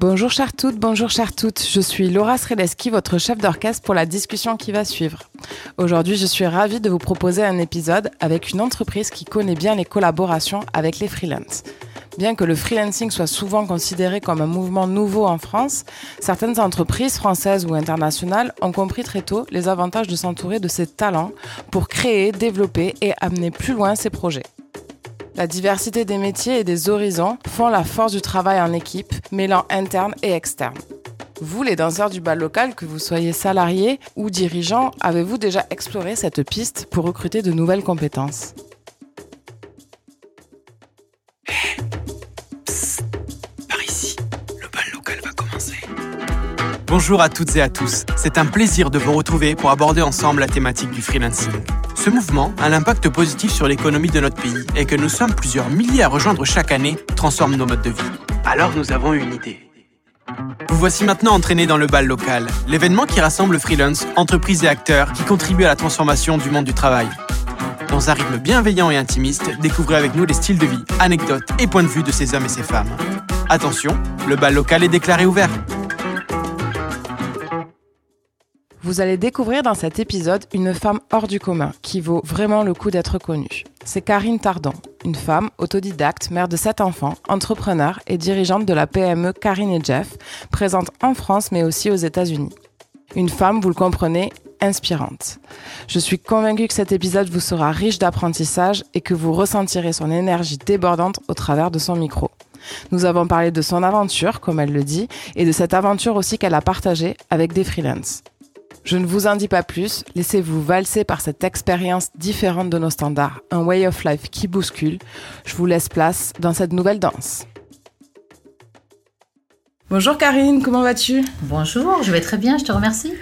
Bonjour chères toutes, bonjour chères toutes. Je suis Laura Sreleski, votre chef d'orchestre pour la discussion qui va suivre. Aujourd'hui, je suis ravie de vous proposer un épisode avec une entreprise qui connaît bien les collaborations avec les freelances. Bien que le freelancing soit souvent considéré comme un mouvement nouveau en France, certaines entreprises françaises ou internationales ont compris très tôt les avantages de s'entourer de ces talents pour créer, développer et amener plus loin ces projets. La diversité des métiers et des horizons font la force du travail en équipe, mêlant interne et externe. Vous, les danseurs du bal local, que vous soyez salariés ou dirigeants, avez-vous déjà exploré cette piste pour recruter de nouvelles compétences? Par ici, le bal local va commencer. Bonjour à toutes et à tous. C'est un plaisir de vous retrouver pour aborder ensemble la thématique du freelancing. Ce mouvement a l'impact positif sur l'économie de notre pays et que nous sommes plusieurs milliers à rejoindre chaque année transforme nos modes de vie. Alors nous avons une idée. Vous voici maintenant entraînés dans le bal local, l'événement qui rassemble freelance, entreprises et acteurs qui contribuent à la transformation du monde du travail. Dans un rythme bienveillant et intimiste, découvrez avec nous les styles de vie, anecdotes et points de vue de ces hommes et ces femmes. Attention, le bal local est déclaré ouvert. Vous allez découvrir dans cet épisode une femme hors du commun qui vaut vraiment le coup d'être connue. C'est Karine Tardon, une femme autodidacte, mère de sept enfants, entrepreneur et dirigeante de la PME Karine et Jeff, présente en France mais aussi aux États-Unis. Une femme, vous le comprenez, inspirante. Je suis convaincue que cet épisode vous sera riche d'apprentissage et que vous ressentirez son énergie débordante au travers de son micro. Nous avons parlé de son aventure, comme elle le dit, et de cette aventure aussi qu'elle a partagée avec des freelances. Je ne vous en dis pas plus, laissez-vous valser par cette expérience différente de nos standards, un way of life qui bouscule. Je vous laisse place dans cette nouvelle danse. Bonjour Karine, comment vas-tu? Bonjour, je vais très bien, je te remercie.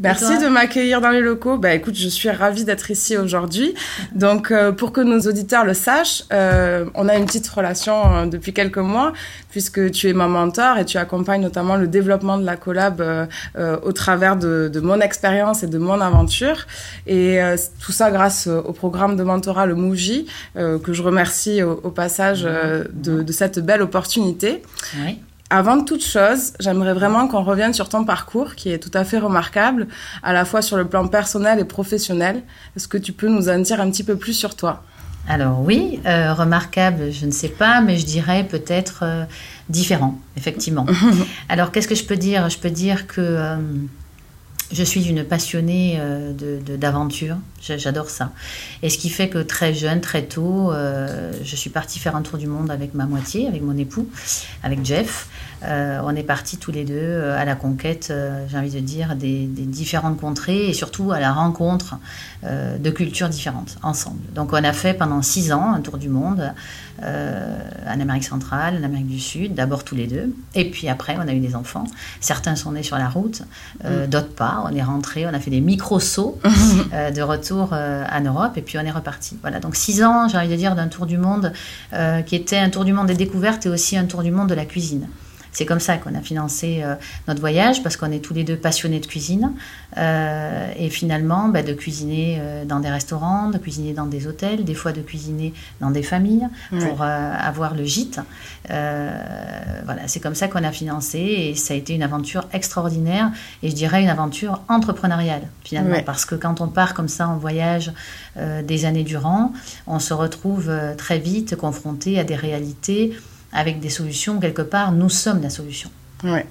Merci de m'accueillir dans les locaux. Bah écoute, je suis ravie d'être ici aujourd'hui. Donc euh, pour que nos auditeurs le sachent, euh, on a une petite relation euh, depuis quelques mois puisque tu es ma mentor et tu accompagnes notamment le développement de la collab au travers de, de mon expérience et de mon aventure. Et tout ça grâce au programme de mentorat le Mouji que je remercie au, au passage de, de, cette belle opportunité. Oui. Avant toute chose, j'aimerais vraiment qu'on revienne sur ton parcours qui est tout à fait remarquable, à la fois sur le plan personnel et professionnel. Est-ce que tu peux nous en dire un petit peu plus sur toi? Alors oui, euh, remarquable, je ne sais pas, mais je dirais peut-être euh, différent, effectivement. Alors qu'est-ce que je peux dire? Je peux dire que euh, je suis une passionnée euh, de- de- d'aventure, J'a- j'adore ça. Et ce qui fait que très jeune, très tôt, euh, je suis partie faire un tour du monde avec ma moitié, avec mon époux, avec Jeff. Euh, on est partis tous les deux à la conquête, euh, j'ai envie de dire, des, des différentes contrées et surtout à la rencontre de cultures différentes ensemble. Donc on a fait pendant six ans un tour du monde en Amérique centrale, en Amérique du Sud, d'abord tous les deux. Et puis après, on a eu des enfants. Certains sont nés sur la route, euh, d'autres pas. On est rentré, on a fait des micro-sauts euh, de retour euh, en Europe et puis on est reparti. Voilà, donc six ans, j'ai envie de dire, d'un tour du monde euh, qui était un tour du monde des découvertes et aussi un tour du monde de la cuisine. C'est comme ça qu'on a financé euh, notre voyage parce qu'on est tous les deux passionnés de cuisine Euh, et finalement bah, de cuisiner euh, dans des restaurants, de cuisiner dans des hôtels, des fois de cuisiner dans des familles pour avoir le gîte. Voilà, c'est comme ça qu'on a financé et ça a été une aventure extraordinaire et je dirais une aventure entrepreneuriale finalement Ouais. parce que quand on part comme ça en voyage des années durant, on se retrouve très vite confronté à des réalités avec des solutions quelque part. Nous sommes la solution. Ouais.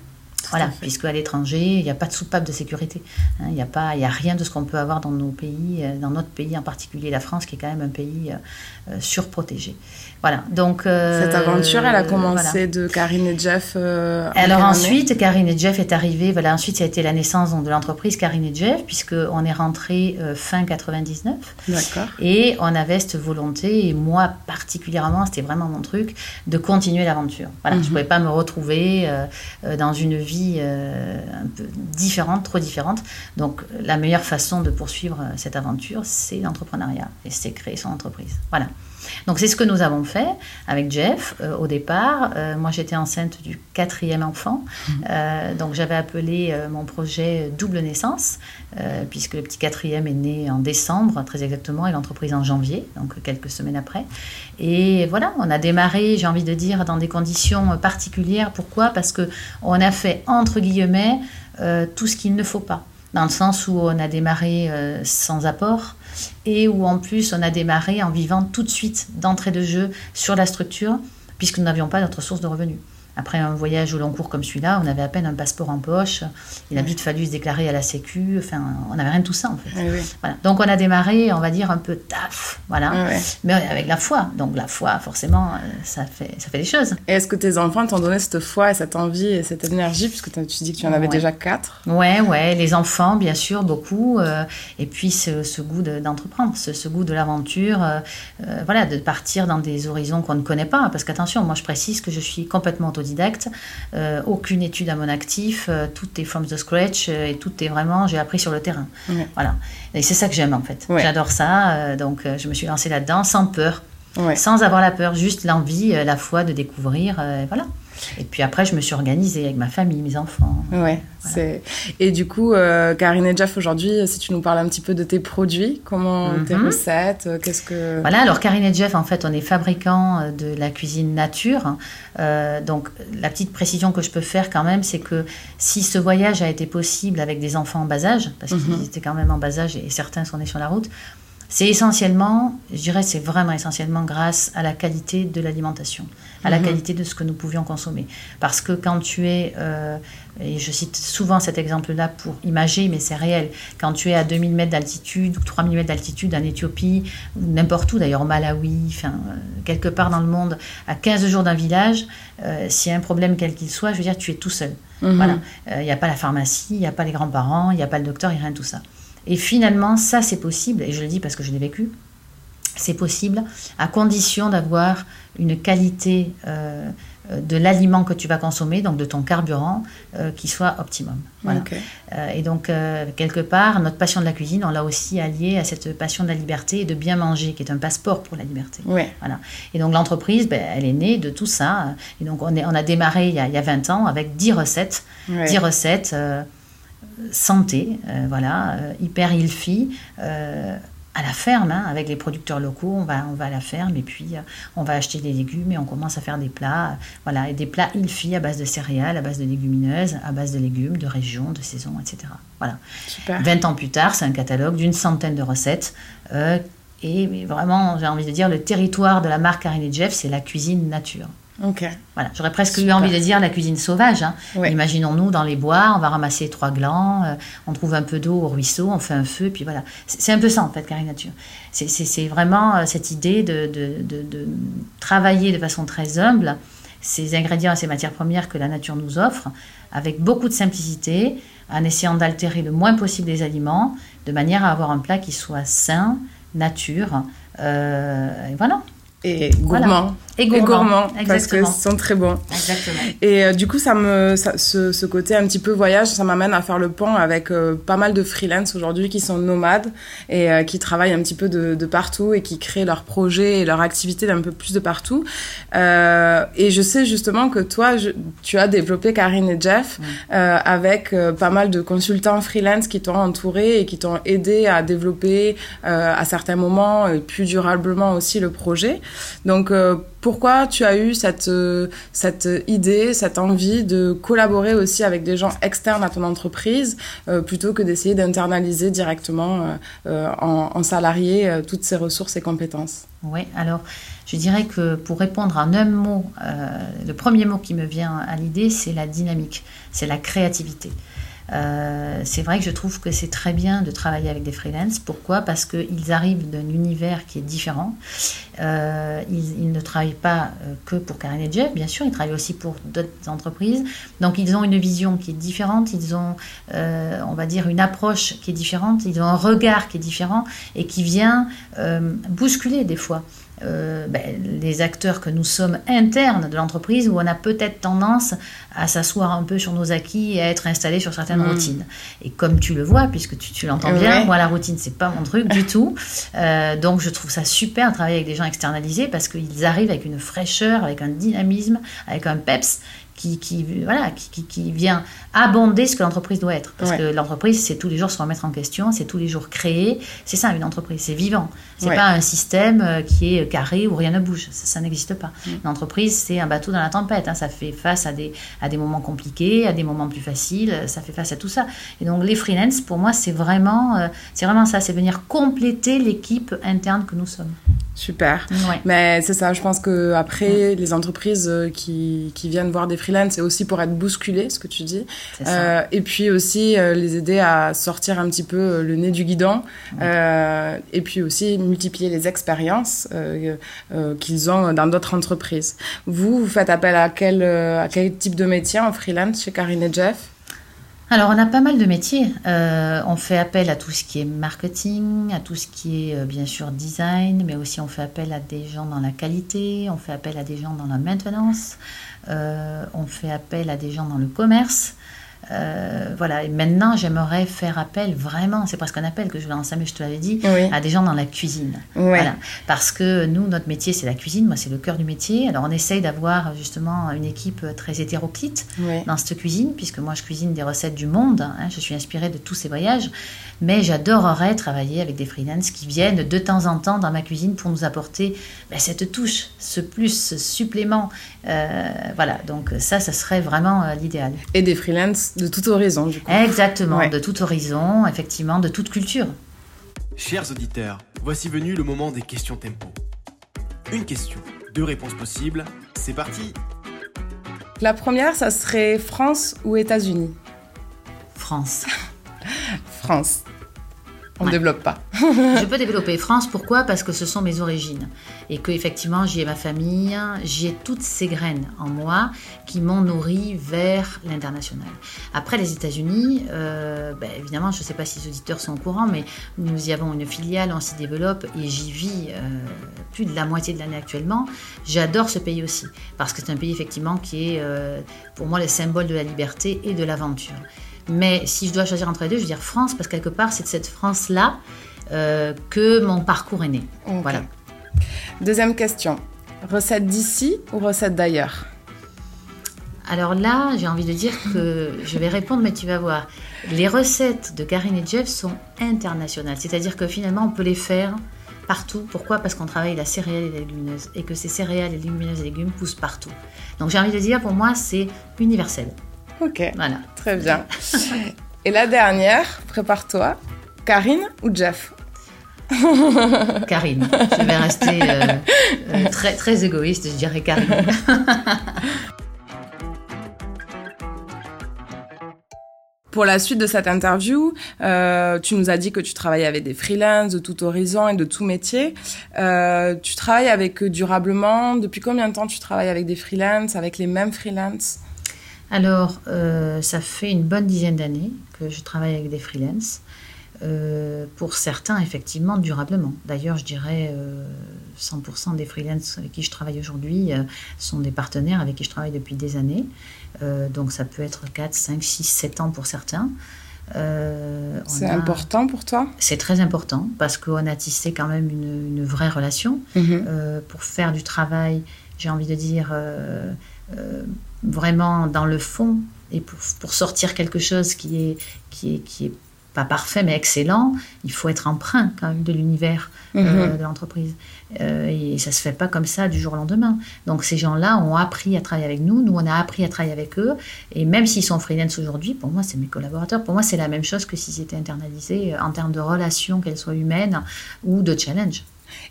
Voilà, puisque à l'étranger, il n'y a pas de soupape de sécurité. hein, Il n'y a, pas- y a rien de ce qu'on peut avoir dans nos pays, euh, dans notre pays en particulier, la France, qui est quand même un pays euh, euh, surprotégé. Voilà, donc... euh, Cette aventure, elle a commencé voilà. de Karine et Jeff. euh, Alors ensuite, Karine et Jeff est arrivé. Voilà, ensuite, ça a été la naissance donc, de l'entreprise Karine et Jeff, puisqu'on est rentré euh, fin 99. D'accord. Et on avait cette volonté, et moi particulièrement, c'était vraiment mon truc, de continuer l'aventure. Voilà, je ne pouvais pas me retrouver euh, euh, dans une vie euh, un peu différente, trop différente. Donc la meilleure façon de poursuivre euh, cette aventure, c'est l'entrepreneuriat, et c'est créer son entreprise. Voilà. Donc c'est ce que nous avons fait avec Jeff euh, au départ. Euh, moi j'étais enceinte du quatrième enfant, mhm. euh, donc j'avais appelé mon projet double naissance, puisque le petit quatrième est né en décembre très exactement et l'entreprise en janvier, donc quelques semaines après. Et voilà, on a démarré, j'ai envie de dire, dans des conditions particulières. Pourquoi? Parce que on a fait entre guillemets tout ce qu'il ne faut pas dans le sens où on a démarré euh, sans apport et où en plus on a démarré en vivant tout de suite d'entrée de jeu sur la structure puisque nous n'avions pas d'autre source de revenus. Après un voyage au long cours comme celui-là, on avait à peine un passeport en poche. Il a vite fallu se déclarer à la Sécu. Enfin, on n'avait rien de tout ça en fait. Donc on a démarré, on va dire un peu taf, voilà. Mais avec la foi. Donc la foi, forcément, euh, ça fait ça fait des choses. Et est-ce que tes enfants t'ont donné cette foi et cette envie et cette énergie? Puisque tu dis que tu en avais déjà quatre Ouais, ouais. Les enfants, bien sûr, beaucoup. Euh, et puis ce, goût d'entreprendre, ce, goût de l'aventure, euh, voilà, de partir dans des horizons qu'on ne connaît pas. Parce qu'attention, moi je précise que je suis complètement autodidacte autodidacte, euh, aucune étude à mon actif, euh, tout est from the scratch euh, et tout est vraiment, j'ai appris sur le terrain. Voilà. Et c'est ça que j'aime en fait. J'adore ça, donc je me suis lancée là-dedans sans peur, sans avoir la peur, juste l'envie, la foi de découvrir, voilà. Et puis après, je me suis organisée avec ma famille, mes enfants. Ouais. C'est... Et du coup, euh, Karine et Jeff, aujourd'hui, si tu nous parles un petit peu de tes produits, comment tes mhm. recettes, euh, qu'est-ce que... Voilà, alors Karine et Jeff, en fait, on est fabricants euh, de la cuisine nature. donc, la petite précision que je peux faire quand même, c'est que si ce voyage a été possible avec des enfants en bas âge, parce qu'ils mhm. étaient quand même en bas âge et certains sont nés sur la route, c'est essentiellement, je dirais, c'est vraiment essentiellement grâce à la qualité de l'alimentation, à la mhm. qualité de ce que nous pouvions consommer. Parce que quand tu es, euh, et je cite souvent cet exemple-là pour imager, mais c'est réel, quand tu es à 2000 mètres d'altitude ou 3000 mètres d'altitude en Éthiopie, ou n'importe où, d'ailleurs au Malawi, enfin, euh, quelque part dans le monde, à 15 jours d'un village, euh, s'il y a un problème quel qu'il soit, je veux dire, tu es tout seul. Mhm. Voilà. Il n'y a pas la pharmacie, il n'y a pas les grands-parents, il n'y a pas le docteur, il n'y a rien de tout ça. Et finalement, ça c'est possible, et je le dis parce que je l'ai vécu, c'est possible à condition d'avoir une qualité euh, de l'aliment que tu vas consommer, donc de ton carburant, euh, qui soit optimum. Voilà. Euh, et donc, quelque part, notre passion de la cuisine, on l'a aussi alliée à cette passion de la liberté et de bien manger, qui est un passeport pour la liberté. Voilà. Et donc, l'entreprise, ben, elle est née de tout ça. Et donc, on, est, on a démarré il y a, il y a 20 ans avec 10 recettes. 10 recettes santé, euh, voilà, euh, hyper healthy, euh, à la ferme, hein, avec les producteurs locaux, on va, on va à la ferme et puis on va acheter des légumes et on commence à faire des plats, voilà, et des plats healthy à base de céréales, à base de légumineuses, à base de légumes, de région, de saison, etc. Voilà. 20 ans plus tard, c'est un catalogue d'une centaine de recettes. et vraiment, j'ai envie de dire, le territoire de la marque Karine Jeff, c'est la cuisine nature. Ok. Voilà, j'aurais presque eu envie de dire la cuisine sauvage. Hein. Imaginons-nous dans les bois, on va ramasser trois glands, euh, on trouve un peu d'eau au ruisseau, on fait un feu, puis voilà. C'est un peu ça en fait, Nature. C'est vraiment euh, cette idée de, de, travailler de façon très humble ces ingrédients et ces matières premières que la nature nous offre, avec beaucoup de simplicité, en essayant d'altérer le moins possible les aliments, de manière à avoir un plat qui soit sain, nature. Euh, et voilà et gourmand. Et gourmand, parce que ce sont très bons. Exactement. Et euh, du coup, ça me, ce, ce, côté un petit peu voyage, ça m'amène à faire le pont avec euh, pas mal de freelance aujourd'hui qui sont nomades et euh, qui travaillent un petit peu de, de, partout et qui créent leurs projets et leurs activités d'un peu plus de partout. et je sais justement que toi, tu as développé Karine et Jeff avec pas mal de consultants freelance qui t'ont entouré et qui t'ont aidé à développer à certains moments plus durablement aussi le projet. Donc, euh, pourquoi tu as eu cette, euh, cette idée, cette envie de collaborer aussi avec des gens externes à ton entreprise euh, plutôt que d'essayer d'internaliser directement en, salarié toutes ces ressources et compétences? Oui, alors je dirais que pour répondre en un mot, le premier mot qui me vient à l'idée, c'est la dynamique, c'est la créativité. Euh, c'est vrai que je trouve que c'est très bien de travailler avec des freelances. Pourquoi? Parce qu'ils arrivent d'un univers qui est différent. Euh, ils, ne travaillent pas euh, que pour Karen et Jeff, bien sûr, ils travaillent aussi pour d'autres entreprises. Donc ils ont une vision qui est différente, ils ont, on va dire, une approche qui est différente, ils ont un regard qui est différent et qui vient bousculer des fois euh, ben, les acteurs que nous sommes internes de l'entreprise, où on a peut-être tendance à s'asseoir un peu sur nos acquis et à être installé sur certaines Mm. routines. Et comme tu le vois, puisque tu, tu l'entends Ouais. bien, moi la routine c'est pas mon truc du tout. Euh, donc je trouve ça super de travailler avec des gens externalisés parce qu'ils arrivent avec une fraîcheur, avec un dynamisme, avec un peps qui, qui, voilà, qui, qui, qui vient abonder ce que l'entreprise doit être. Parce Ouais. que l'entreprise, c'est tous les jours se remettre en question, c'est tous les jours créer. C'est ça, une entreprise, c'est vivant. C'est Ouais. pas un système euh, qui est carré où rien ne bouge. Ça, ça n'existe pas. Mm. Une entreprise, c'est un bateau dans la tempête. hein. Ça fait face à des, à des moments compliqués, à des moments plus faciles. Ça fait face à tout ça. Et donc, les freelance, pour moi, c'est vraiment, euh, c'est vraiment ça. C'est venir compléter l'équipe interne que nous sommes. Super. Ouais. Mais c'est ça, je pense que après les entreprises euh, qui, qui viennent voir des freelances, c'est aussi pour être bousculées, ce que tu dis. Euh, et puis aussi euh, les aider à sortir un petit peu euh, le nez du guidon. Et puis aussi multiplier les expériences qu'ils ont dans d'autres entreprises. Vous, vous faites appel à quel, à quel type de métier en freelance chez Karine et Jeff? Alors, on a pas mal de métiers. Euh, on fait appel à tout ce qui est marketing, à tout ce qui est euh, bien sûr design, mais aussi on fait appel à des gens dans la qualité, on fait appel à des gens dans la maintenance, on fait appel à des gens dans le commerce. Euh, voilà, et maintenant j'aimerais faire appel vraiment, c'est presque un appel que je vais lancer, mais je te l'avais dit, Oui. à des gens dans la cuisine. Voilà. Parce que nous, notre métier, c'est la cuisine, moi, c'est le cœur du métier. Alors, on essaye d'avoir justement une équipe très hétéroclite dans cette cuisine, puisque moi je cuisine des recettes du monde, hein, je suis inspirée de tous ces voyages, mais j'adorerais travailler avec des freelances qui viennent de temps en temps dans ma cuisine pour nous apporter ben, cette touche, ce plus, ce supplément. Euh, voilà, donc ça, ça serait vraiment euh, l'idéal. Et des freelances de tout horizon, du coup. Exactement, Ouais. de tout horizon, effectivement, de toute culture. Chers auditeurs, voici venu le moment des questions tempo. Une question, deux réponses possibles. C'est parti La première, ça serait France ou États-Unis? France. France. On ne Ouais. développe pas. Je peux développer France, pourquoi? Parce que ce sont mes origines. Et que effectivement j'y ai ma famille, j'y ai toutes ces graines en moi qui m'ont nourri vers l'international. Après les États-Unis, euh, ben, évidemment, je ne sais pas si les auditeurs sont au courant, mais nous y avons une filiale, on s'y développe et j'y vis euh, plus de la moitié de l'année actuellement. J'adore ce pays aussi, parce que c'est un pays effectivement qui est euh, pour moi le symbole de la liberté et de l'aventure. Mais si je dois choisir entre les deux, je veux dire France, parce que quelque part, c'est de cette France-là euh, que mon parcours est né. Voilà. Deuxième question. Recette d'ici ou recette d'ailleurs? Alors là, j'ai envie de dire que je vais répondre, mais tu vas voir. Les recettes de Karine et Jeff sont internationales, c'est-à-dire que finalement, on peut les faire partout. Pourquoi? Parce qu'on travaille la céréale et la légumineuse, et que ces céréales, les légumineuses et légumes poussent partout. Donc j'ai envie de dire, pour moi, c'est universel. Ok, Voilà. très bien. Et la dernière, prépare-toi. Karine ou Jeff? Karine. Je vais rester euh, euh, très, très égoïste, je dirais Karine. Pour la suite de cette interview, euh, tu nous as dit que tu travailles avec des freelances de tout horizon et de tout métier. Tu travailles avec eux durablement. Depuis combien de temps tu travailles avec des freelances, avec les mêmes freelances? Alors, euh, ça fait une bonne dizaine d'années que je travaille avec des freelances. Euh, pour certains, effectivement, durablement. D'ailleurs, je dirais euh, 100% des freelances avec qui je travaille aujourd'hui euh, sont des partenaires avec qui je travaille depuis des années. Donc, ça peut être 4, 5, 6, 7 ans pour certains. Euh, C'est a- important pour toi? C'est très important parce qu'on a tissé quand même une, une vraie relation. Euh, pour faire du travail, j'ai envie de dire, euh, euh, vraiment dans le fond, et pour, pour sortir quelque chose qui est, qui est, qui est pas parfait mais excellent, il faut être emprunt quand même de l'univers euh, Mhm. de l'entreprise. Euh, et ça se fait pas comme ça du jour au lendemain. Donc ces gens-là ont appris à travailler avec nous, nous on a appris à travailler avec eux, et même s'ils sont freelance aujourd'hui, pour moi c'est mes collaborateurs, pour moi c'est la même chose que s'ils étaient internalisés en termes de relations, qu'elles soient humaines ou de challenge.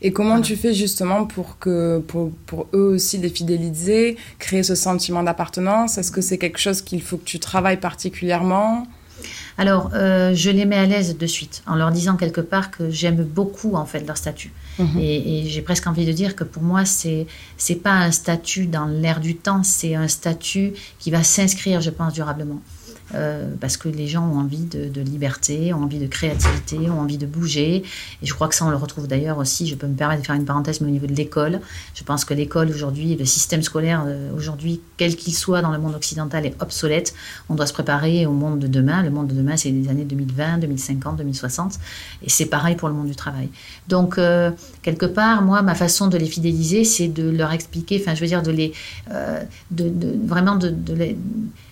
Et comment tu fais justement pour que pour, pour eux aussi les fidéliser, créer ce sentiment d'appartenance? Est-ce que c'est quelque chose qu'il faut que tu travailles particulièrement? Alors, euh, je les mets à l'aise de suite en leur disant quelque part que j'aime beaucoup en fait leur statut. Mhm. Et, et j'ai presque envie de dire que pour moi, c'est c'est pas un statut dans l'air du temps, c'est un statut qui va s'inscrire, je pense, durablement. Euh, parce que les gens ont envie de, liberté, ont envie de créativité, ont envie de bouger. Et je crois que ça, on le retrouve d'ailleurs aussi, je peux me permettre de faire une parenthèse, mais au niveau de l'école. Je pense que l'école aujourd'hui, le système scolaire euh, aujourd'hui, quel qu'il soit dans le monde occidental, est obsolète. On doit se préparer au monde de demain. Le monde de demain, c'est les années 2020, 2050, 2060. Et c'est pareil pour le monde du travail. Donc, euh, quelque part, moi, ma façon de les fidéliser, c'est de leur expliquer, enfin, je veux dire, de les, de, vraiment de,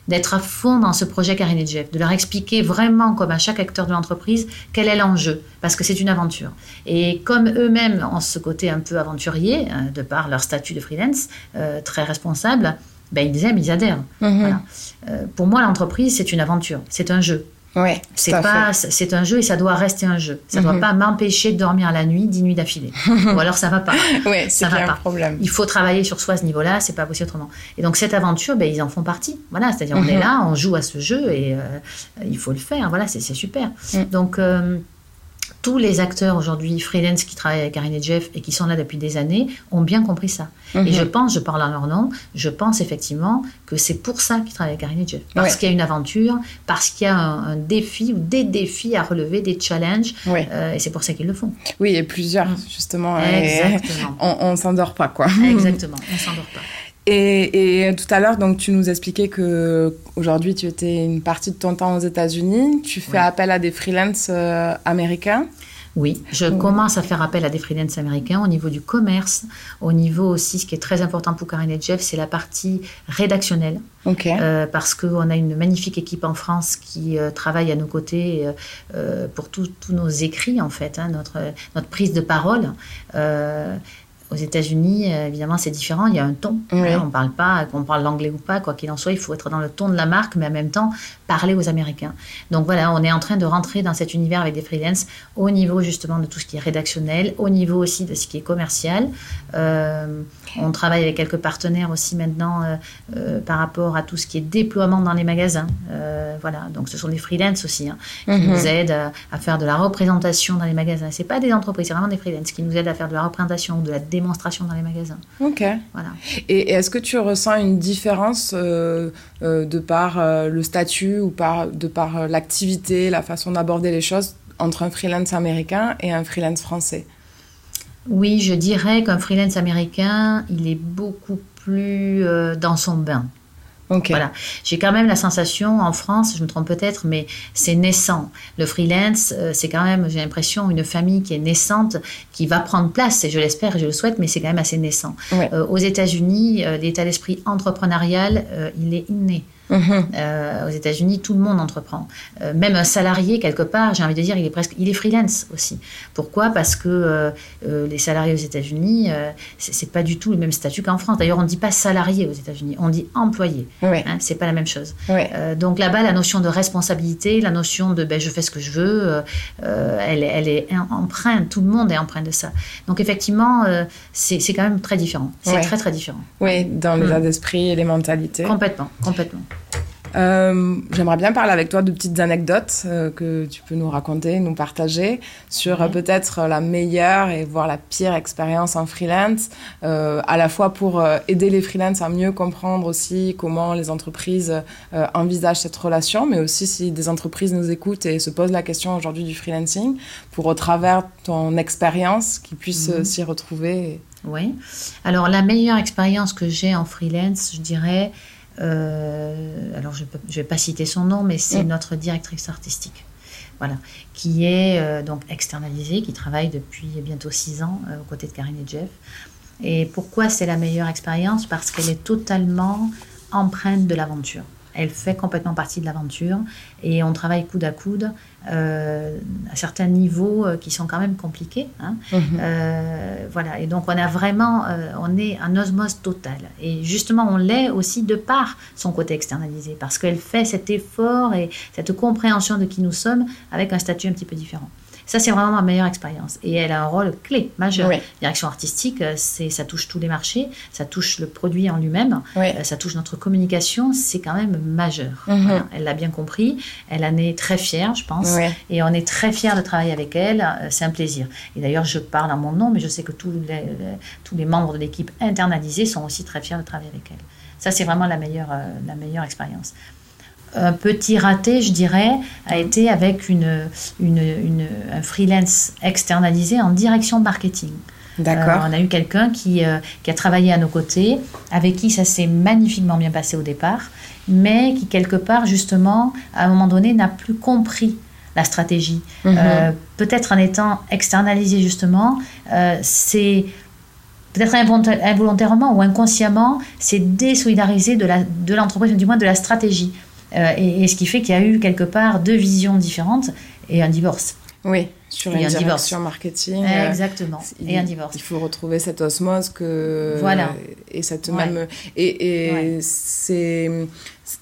d'être à fond dans ce projet Karine et Jeff, de leur expliquer vraiment, comme à chaque acteur de l'entreprise, quel est l'enjeu, parce que c'est une aventure. Et comme eux-mêmes ont ce côté un peu aventurier, hein, de par leur statut de freelance, euh, très responsable, ben, ils aiment, ils adhèrent. Mhm. Euh, pour moi, l'entreprise, c'est une aventure, c'est un jeu. Ouais, c'est pas, c'est un jeu et ça doit rester un jeu. Ça ne doit mhm. pas m'empêcher de dormir la nuit, dix nuits d'affilée. Ou alors ça va pas. ouais, ça va pas. Problème. Il faut travailler sur soi à ce niveau-là, c'est pas possible autrement. Et donc cette aventure, ben, ils en font partie. Voilà, c'est-à-dire on est mhm. là, on joue à ce jeu et euh, il faut le faire. Voilà, c'est super. Mm. Donc euh, tous les acteurs aujourd'hui freelance qui travaillent avec Karine et Jeff et qui sont là depuis des années ont bien compris ça. Et mhm. je pense, je parle en leur nom, je pense effectivement que c'est pour ça qu'ils travaillent avec Karine et Jeff. Parce qu'il y a une aventure, parce qu'il y a un, défi ou des défis à relever, des challenges. Euh, et c'est pour ça qu'ils le font. Oui, et plusieurs, justement. Exactement. on ne s'endort pas, quoi. Exactement, on ne s'endort pas. Et, et, tout à l'heure, donc tu nous expliquais que aujourd'hui tu étais une partie de ton temps aux États-Unis. Tu fais appel à des freelances euh, américains? Oui, je commence à faire appel à des freelances américains au niveau du commerce, au niveau aussi, ce qui est très important pour Karine et Jeff, c'est la partie rédactionnelle. Euh, parce qu'on a une magnifique équipe en France qui euh, travaille à nos côtés euh, pour tous nos écrits, en fait, hein, notre, notre prise de parole. Aux États-Unis, euh, évidemment, c'est différent. Il y a un ton. on ne parle pas, qu'on parle l'anglais ou pas, quoi qu'il en soit, il faut être dans le ton de la marque, mais en même temps parler aux Américains. Donc voilà, on est en train de rentrer dans cet univers avec des freelances au niveau justement de tout ce qui est rédactionnel, au niveau aussi de ce qui est commercial. Euh, on travaille avec quelques partenaires aussi maintenant euh, par rapport à tout ce qui est déploiement dans les magasins. voilà, donc ce sont des freelances aussi hein, qui mhm. nous aident à, faire de la représentation dans les magasins. C'est pas des entreprises, c'est vraiment des freelances qui nous aident à faire de la représentation ou de la démonstration dans les magasins. Ok. Voilà. Et, est-ce que tu ressens une différence euh, euh, de par euh, le statut ou par, de par l'activité, la façon d'aborder les choses entre un freelance américain et un freelance français Oui, je dirais qu'un freelance américain, il est beaucoup plus dans son bain. Voilà. J'ai quand même la sensation, en France, je me trompe peut-être, mais c'est naissant. Le freelance, euh, c'est quand même, j'ai l'impression, une famille qui est naissante, qui va prendre place, et je l'espère et je le souhaite, mais c'est quand même assez naissant. Euh, aux États-Unis, euh, l'état d'esprit entrepreneurial, il est inné. Mhm. Euh, aux États-Unis, tout le monde entreprend. Euh, même un salarié, quelque part, j'ai envie de dire, il est presque, il est freelance aussi. Pourquoi? Parce que euh, les salariés aux États-Unis, c'est pas du tout le même statut qu'en France. D'ailleurs, on ne dit pas salarié aux États-Unis, on dit employé. Hein, c'est pas la même chose. donc là-bas, la notion de responsabilité, la notion de ben, je fais ce que je veux, elle, elle, est empreinte. Tout le monde est empreint de ça. Donc effectivement, c'est quand même très différent. C'est très très différent. Oui, dans l'état mm. d'esprit et les mentalités. Complètement, complètement. Euh, j'aimerais bien parler avec toi de petites anecdotes euh, que tu peux nous raconter, nous partager sur euh, peut-être la meilleure et voire la pire expérience en freelance, à la fois pour aider les freelances à mieux comprendre aussi comment les entreprises envisagent cette relation, mais aussi si des entreprises nous écoutent et se posent la question aujourd'hui du freelancing, pour au travers ton expérience qu'ils puissent mhm. s'y retrouver. Oui. Alors la meilleure expérience que j'ai en freelance, je dirais, euh, alors je ne vais pas citer son nom, mais c'est mm. notre directrice artistique. Voilà, qui est euh, donc externalisée, qui travaille depuis bientôt six ans euh, aux côtés de Karine et Jeff. Et pourquoi c'est la meilleure expérience? Parce qu'elle est totalement empreinte de l'aventure. Elle fait complètement partie de l'aventure et on travaille coude à coude euh, à certains niveaux euh, qui sont quand même compliqués. Hein. Mhm. Euh, voilà, et donc on a vraiment, on est un osmose total. Et justement, on l'est aussi de par son côté externalisé, parce qu'elle fait cet effort et cette compréhension de qui nous sommes avec un statut un petit peu différent. Ça, c'est vraiment ma meilleure expérience. Et elle a un rôle clé, majeur. Direction artistique, euh, c'est, ça touche tous les marchés, ça touche le produit en lui-même, euh, ça touche notre communication, c'est quand même majeur. Mhm. Elle l'a bien compris, elle en est très fière, je pense, et on est très fiers de travailler avec elle, euh, c'est un plaisir. Et d'ailleurs, je parle en mon nom, mais je sais que tous les, tous les membres de l'équipe internalisée sont aussi très fiers de travailler avec elle. Ça, c'est vraiment la meilleure, la meilleure expérience. Un petit raté, je dirais, a été avec une, une, un freelance externalisé en direction marketing. D'accord. Euh, on a eu quelqu'un qui, euh, qui, a travaillé à nos côtés, avec qui ça s'est magnifiquement bien passé au départ, mais qui, quelque part, justement, à un moment donné, n'a plus compris la stratégie. Mhm. Euh, peut-être en étant externalisé, justement, c'est peut-être involontairement ou inconsciemment, c'est désolidarisé de l'entreprise, de du moins de la stratégie. Et, ce qui fait qu'il y a eu quelque part deux visions différentes et un divorce. Oui, sur une direction marketing. Euh, exactement. et un divorce. Il faut retrouver cette osmose que. Voilà. Et cette même. Et, et c'est.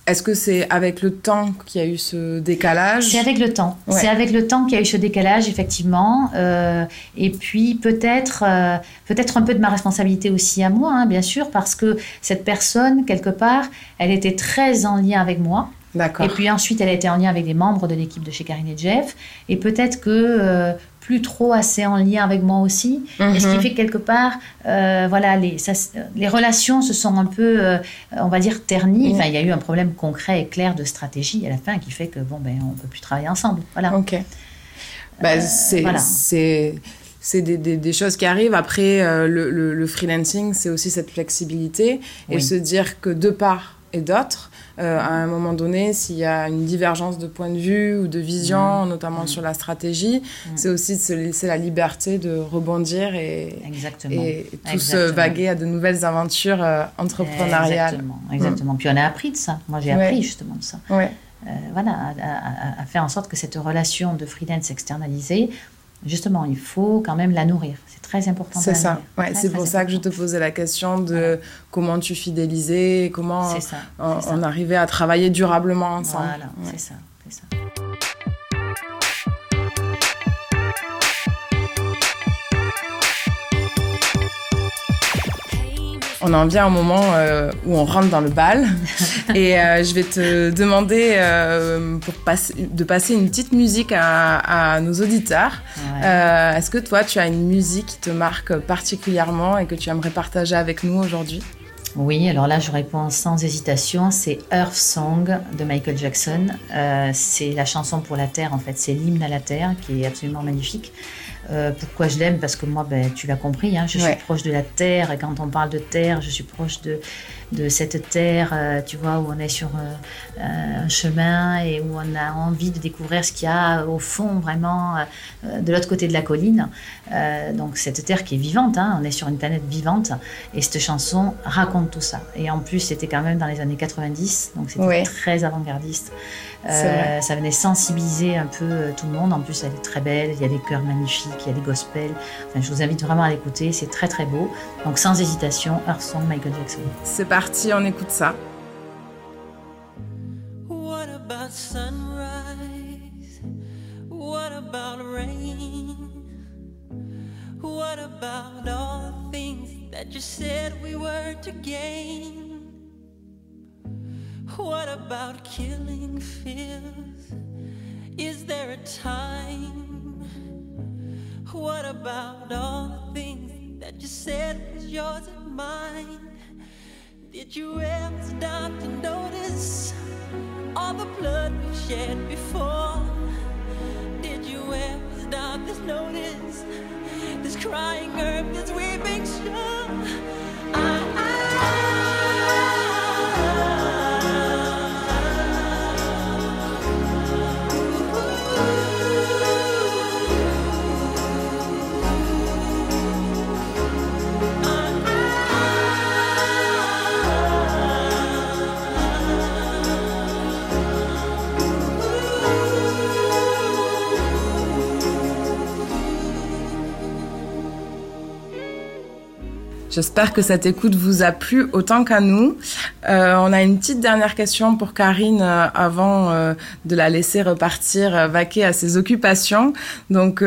Est-ce que c'est avec le temps qu'il y a eu ce décalage? C'est avec le temps. C'est avec le temps qu'il y a eu ce décalage, effectivement. Euh, et puis peut-être, euh, peut-être un peu de ma responsabilité aussi à moi, hein, bien sûr, parce que cette personne, quelque part, elle était très en lien avec moi. Et puis ensuite, elle a été en lien avec des membres de l'équipe de chez Karine et Jeff. Et peut-être que euh, plus trop assez en lien avec moi aussi. Et ce qui mhm. fait que quelque part, euh, voilà, les, les relations se sont un peu, euh, on va dire, ternies. Enfin, il y a eu un problème concret et clair de stratégie à la fin qui fait que, bon, ben, on ne peut plus travailler ensemble. Voilà. Ok. Bah, c'est. c'est des, des, choses qui arrivent. Après, le, le, freelancing, c'est aussi cette flexibilité et se dire que de part et d'autre, euh, à un moment donné, s'il y a une divergence de point de vue ou de vision, mmh. notamment mmh. sur la stratégie, mmh. c'est aussi de se laisser la liberté de rebondir et, et tous vaguer à de nouvelles aventures euh, entrepreneuriales. Exactement, exactement. Puis on a appris de ça. Moi, j'ai appris justement de ça. Ouais. Euh, voilà, à, à, faire en sorte que cette relation de freelance externalisée, justement, il faut quand même la nourrir. C'est très important. C'est ça. Ouais, c'est pour ça que je te posais la question de comment tu fidélisais, comment on, arrivait à travailler durablement ensemble. Voilà, c'est ça. ça. On en vient au moment euh, où on rentre dans le bal. et euh, je vais te demander euh, pour de passer une petite musique à, nos auditeurs. Est-ce que toi, tu as une musique qui te marque particulièrement et que tu aimerais partager avec nous aujourd'hui? Oui, alors là, je réponds sans hésitation. C'est Earth Song de Michael Jackson. c'est la chanson pour la Terre, en fait. C'est l'hymne à la Terre qui est absolument magnifique. Euh, pourquoi je l'aime? Parce que moi, ben, tu l'as compris, hein, je suis proche de la terre. Et quand on parle de terre, je suis proche de, de cette terre, euh, tu vois, où on est sur euh, un chemin et où on a envie de découvrir ce qu'il y a au fond, vraiment, de l'autre côté de la colline. donc, cette terre qui est vivante, hein, on est sur une planète vivante. Et cette chanson raconte tout ça. Et en plus, c'était quand même dans les années 90, donc c'était très avant-gardiste. Euh, ça venait sensibiliser un peu euh, tout le monde. En plus, elle est très belle. Il y a des chœurs magnifiques, il y a des gospels. Enfin, je vous invite vraiment à l'écouter. C'est très très beau. Donc, sans hésitation, Earth Song, Michael Jackson. C'est parti, on écoute ça. What about sunrise? What about rain? What about all the things that you said we were to gain? What about killing fears? Is there a time? What about all the things that you said was yours and mine? Did you ever stop to notice all the blood we've shed before? Did you ever stop to notice this crying earth, this weeping shore? I, I J'espère que cette écoute vous a plu autant qu'à nous. Euh, on a une petite dernière question pour Karine euh, avant euh, de la laisser repartir vaquer à ses occupations. Donc,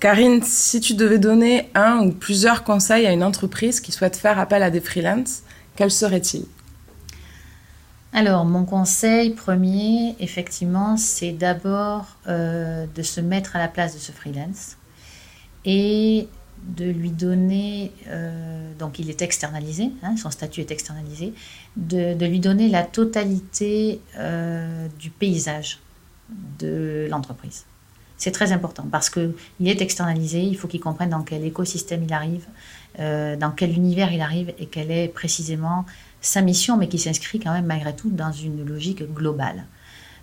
Karine, si tu devais donner un ou plusieurs conseils à une entreprise qui souhaite faire appel à des freelances, quels seraient-ils? Alors, mon conseil premier, effectivement, c'est d'abord de se mettre à la place de ce freelance et de lui donner, euh, donc il est externalisé, hein, son statut est externalisé, de, de lui donner la totalité euh, du paysage de l'entreprise. C'est très important parce qu'il est externalisé, il faut qu'il comprenne dans quel écosystème il arrive, euh, dans quel univers il arrive et quelle est précisément sa mission, mais qui s'inscrit quand même malgré tout dans une logique globale.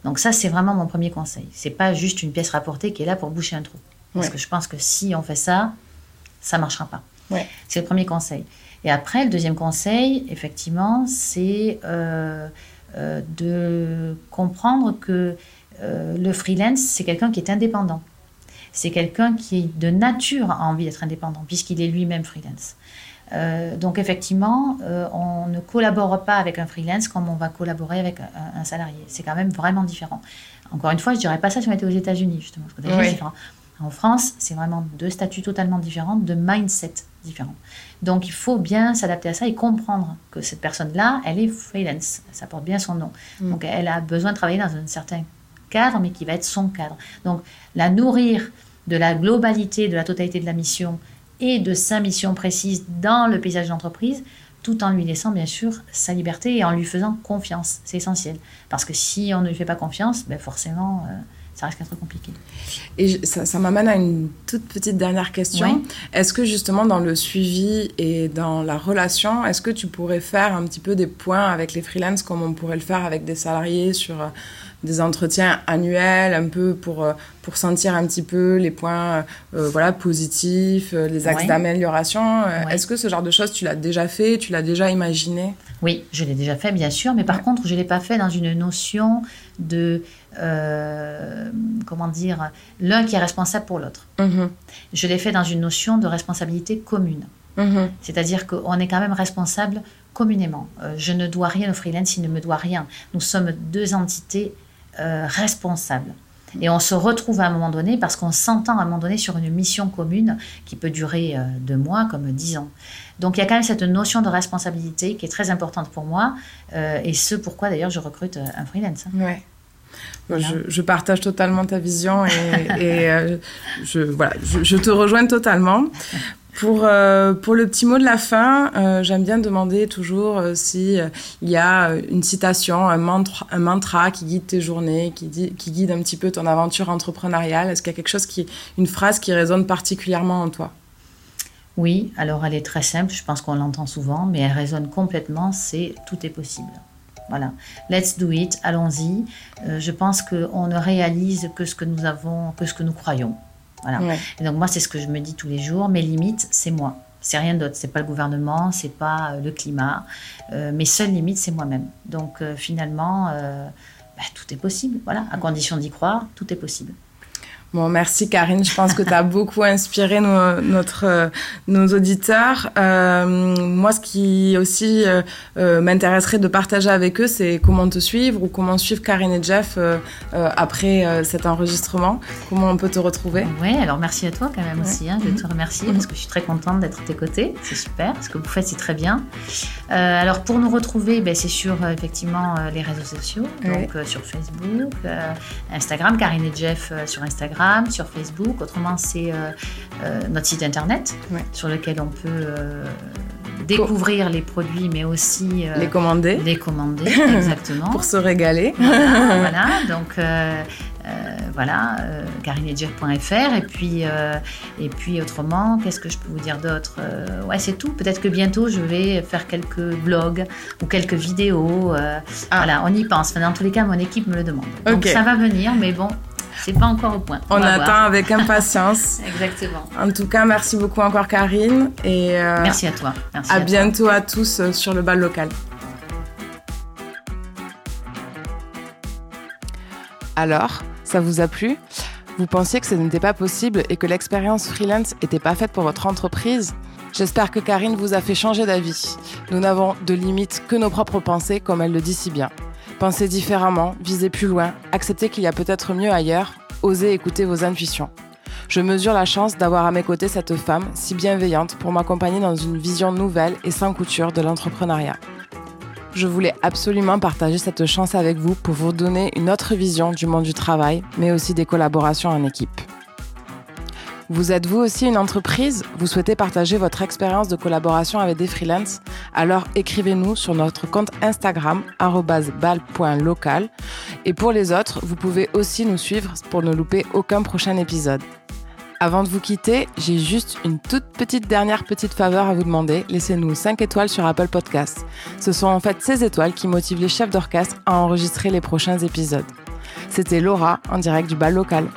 Donc ça, c'est vraiment mon premier conseil. C'est pas juste une pièce rapportée qui est là pour boucher un trou. Parce Ouais. que je pense que si on fait ça, ça marchera pas. Ouais. C'est le premier conseil. Et après, le deuxième conseil, effectivement, c'est euh, euh, de comprendre que euh, le freelance, c'est quelqu'un qui est indépendant. C'est quelqu'un qui, de nature, a envie d'être indépendant, puisqu'il est lui-même freelance. Donc effectivement, on ne collabore pas avec un freelance comme on va collaborer avec un, un salarié. C'est quand même vraiment différent. Encore une fois, je dirais pas ça si on était aux États-Unis justement. parce que Oui. En France, c'est vraiment deux statuts totalement différents, deux mindsets différents. Donc il faut bien s'adapter à ça et comprendre que cette personne-là, elle est freelance. Ça porte bien son nom. Mm. Donc elle a besoin de travailler dans un certain cadre, mais qui va être son cadre. Donc la nourrir de la globalité, de la totalité de la mission et de sa mission précise dans le paysage d'entreprise, tout en lui laissant bien sûr sa liberté et en lui faisant confiance. C'est essentiel. Parce que si on ne lui fait pas confiance, ben forcément, euh, ça risque d'être compliqué. Et ça, ça m'amène à une toute petite dernière question. Oui. Est-ce que justement dans le suivi et dans la relation, est-ce que tu pourrais faire un petit peu des points avec les freelances comme on pourrait le faire avec des salariés sur euh, des entretiens annuels, un peu pour, euh, pour sentir un petit peu les points euh, voilà, positifs, les axes Oui. d'amélioration Oui. Est-ce que ce genre de choses, tu l'as déjà fait, tu l'as déjà imaginé? Oui, je l'ai déjà fait, bien sûr, mais par contre, je ne l'ai pas fait dans une notion de, euh, comment dire, l'un qui est responsable pour l'autre. Mhm. Je l'ai fait dans une notion de responsabilité commune. Mhm. C'est-à-dire qu'on est quand même responsable communément. Euh, je ne dois rien au freelance, il ne me doit rien. Nous sommes deux entités euh, responsables. Et on se retrouve à un moment donné parce qu'on s'entend à un moment donné sur une mission commune qui peut durer euh, deux mois comme dix ans. Donc il y a quand même cette notion de responsabilité qui est très importante pour moi euh, et ce pourquoi d'ailleurs je recrute euh, un freelance. hein. Ouais. Voilà. Je, je partage totalement ta vision et, et, euh, je, voilà, je, je te rejoins totalement. Pour, euh, pour le petit mot de la fin, euh, j'aime bien demander toujours euh, si euh, il y a une citation, un mantra, qui guide tes journées, qui, guide un petit peu ton aventure entrepreneuriale. Est-ce qu'il y a quelque chose qui, une phrase qui résonne particulièrement en toi? Oui, alors elle est très simple, je pense qu'on l'entend souvent, mais elle résonne complètement, c'est tout est possible. Voilà, let's do it, allons-y. Je pense qu'on ne réalise que ce que nous avons, que ce que nous croyons. Voilà. Ouais. Et donc moi, c'est ce que je me dis tous les jours. Mes limites, c'est moi. C'est rien d'autre. C'est pas le gouvernement, c'est pas euh, le climat. Euh, mes seules limites, c'est moi-même. Donc euh, finalement, euh, bah, tout est possible. Voilà, à condition d'y croire, tout est possible. Bon, merci Karine. Je pense que tu as beaucoup inspiré nos, notre, euh, nos auditeurs. Euh, moi, ce qui aussi euh, m'intéresserait de partager avec eux, c'est comment te suivre ou comment suivre Karine et Jeff euh, après cet enregistrement. Comment on peut te retrouver? Oui, alors merci à toi quand même Ouais. aussi. hein. Je vais te remercier parce que je suis très contente d'être à tes côtés. C'est super. Ce que vous faites, c'est très bien. Alors pour nous retrouver, ben, c'est sur effectivement les réseaux sociaux, donc Ouais. sur Facebook, Instagram, Karine et Jeff sur Instagram, sur Facebook. Autrement, c'est euh, euh, notre site internet Ouais. sur lequel on peut euh, découvrir les produits, mais aussi euh, Les commander les commander. exactement. pour se régaler. Voilà, voilà, donc euh, euh, voilà, et puis et puis autrement, qu'est-ce que je peux vous dire d'autre Ouais, c'est tout. Peut-être que bientôt je vais faire quelques vlogs ou quelques vidéos. Ah. Voilà, on y pense. Enfin, dans tous les cas, mon équipe me le demande. Donc ça va venir, mais bon, c'est pas encore au point. On attend voir. avec impatience. Exactement. En tout cas, merci beaucoup encore Karine et euh, Merci à toi. Merci à toi. bientôt à tous euh, sur le bal local. Alors, ça vous a plu? Vous pensiez que ce n'était pas possible et que l'expérience freelance n'était pas faite pour votre entreprise? J'espère que Karine vous a fait changer d'avis. Nous n'avons de limite que nos propres pensées, comme elle le dit si bien. Pensez différemment, visez plus loin, acceptez qu'il y a peut-être mieux ailleurs, osez écouter vos intuitions. Je mesure la chance d'avoir à mes côtés cette femme si bienveillante pour m'accompagner dans une vision nouvelle et sans couture de l'entrepreneuriat. Je voulais absolument partager cette chance avec vous pour vous donner une autre vision du monde du travail, mais aussi des collaborations en équipe. Vous êtes vous aussi une entreprise? Vous souhaitez partager votre expérience de collaboration avec des freelances? Alors écrivez-nous sur notre compte Instagram @bal.local et pour les autres, vous pouvez aussi nous suivre pour ne louper aucun prochain épisode. Avant de vous quitter, j'ai juste une toute petite dernière petite faveur à vous demander. Laissez-nous 5 étoiles sur Apple Podcasts. Ce sont en fait ces étoiles qui motivent les chefs d'orchestre à enregistrer les prochains épisodes. C'était Laura en direct du bal local.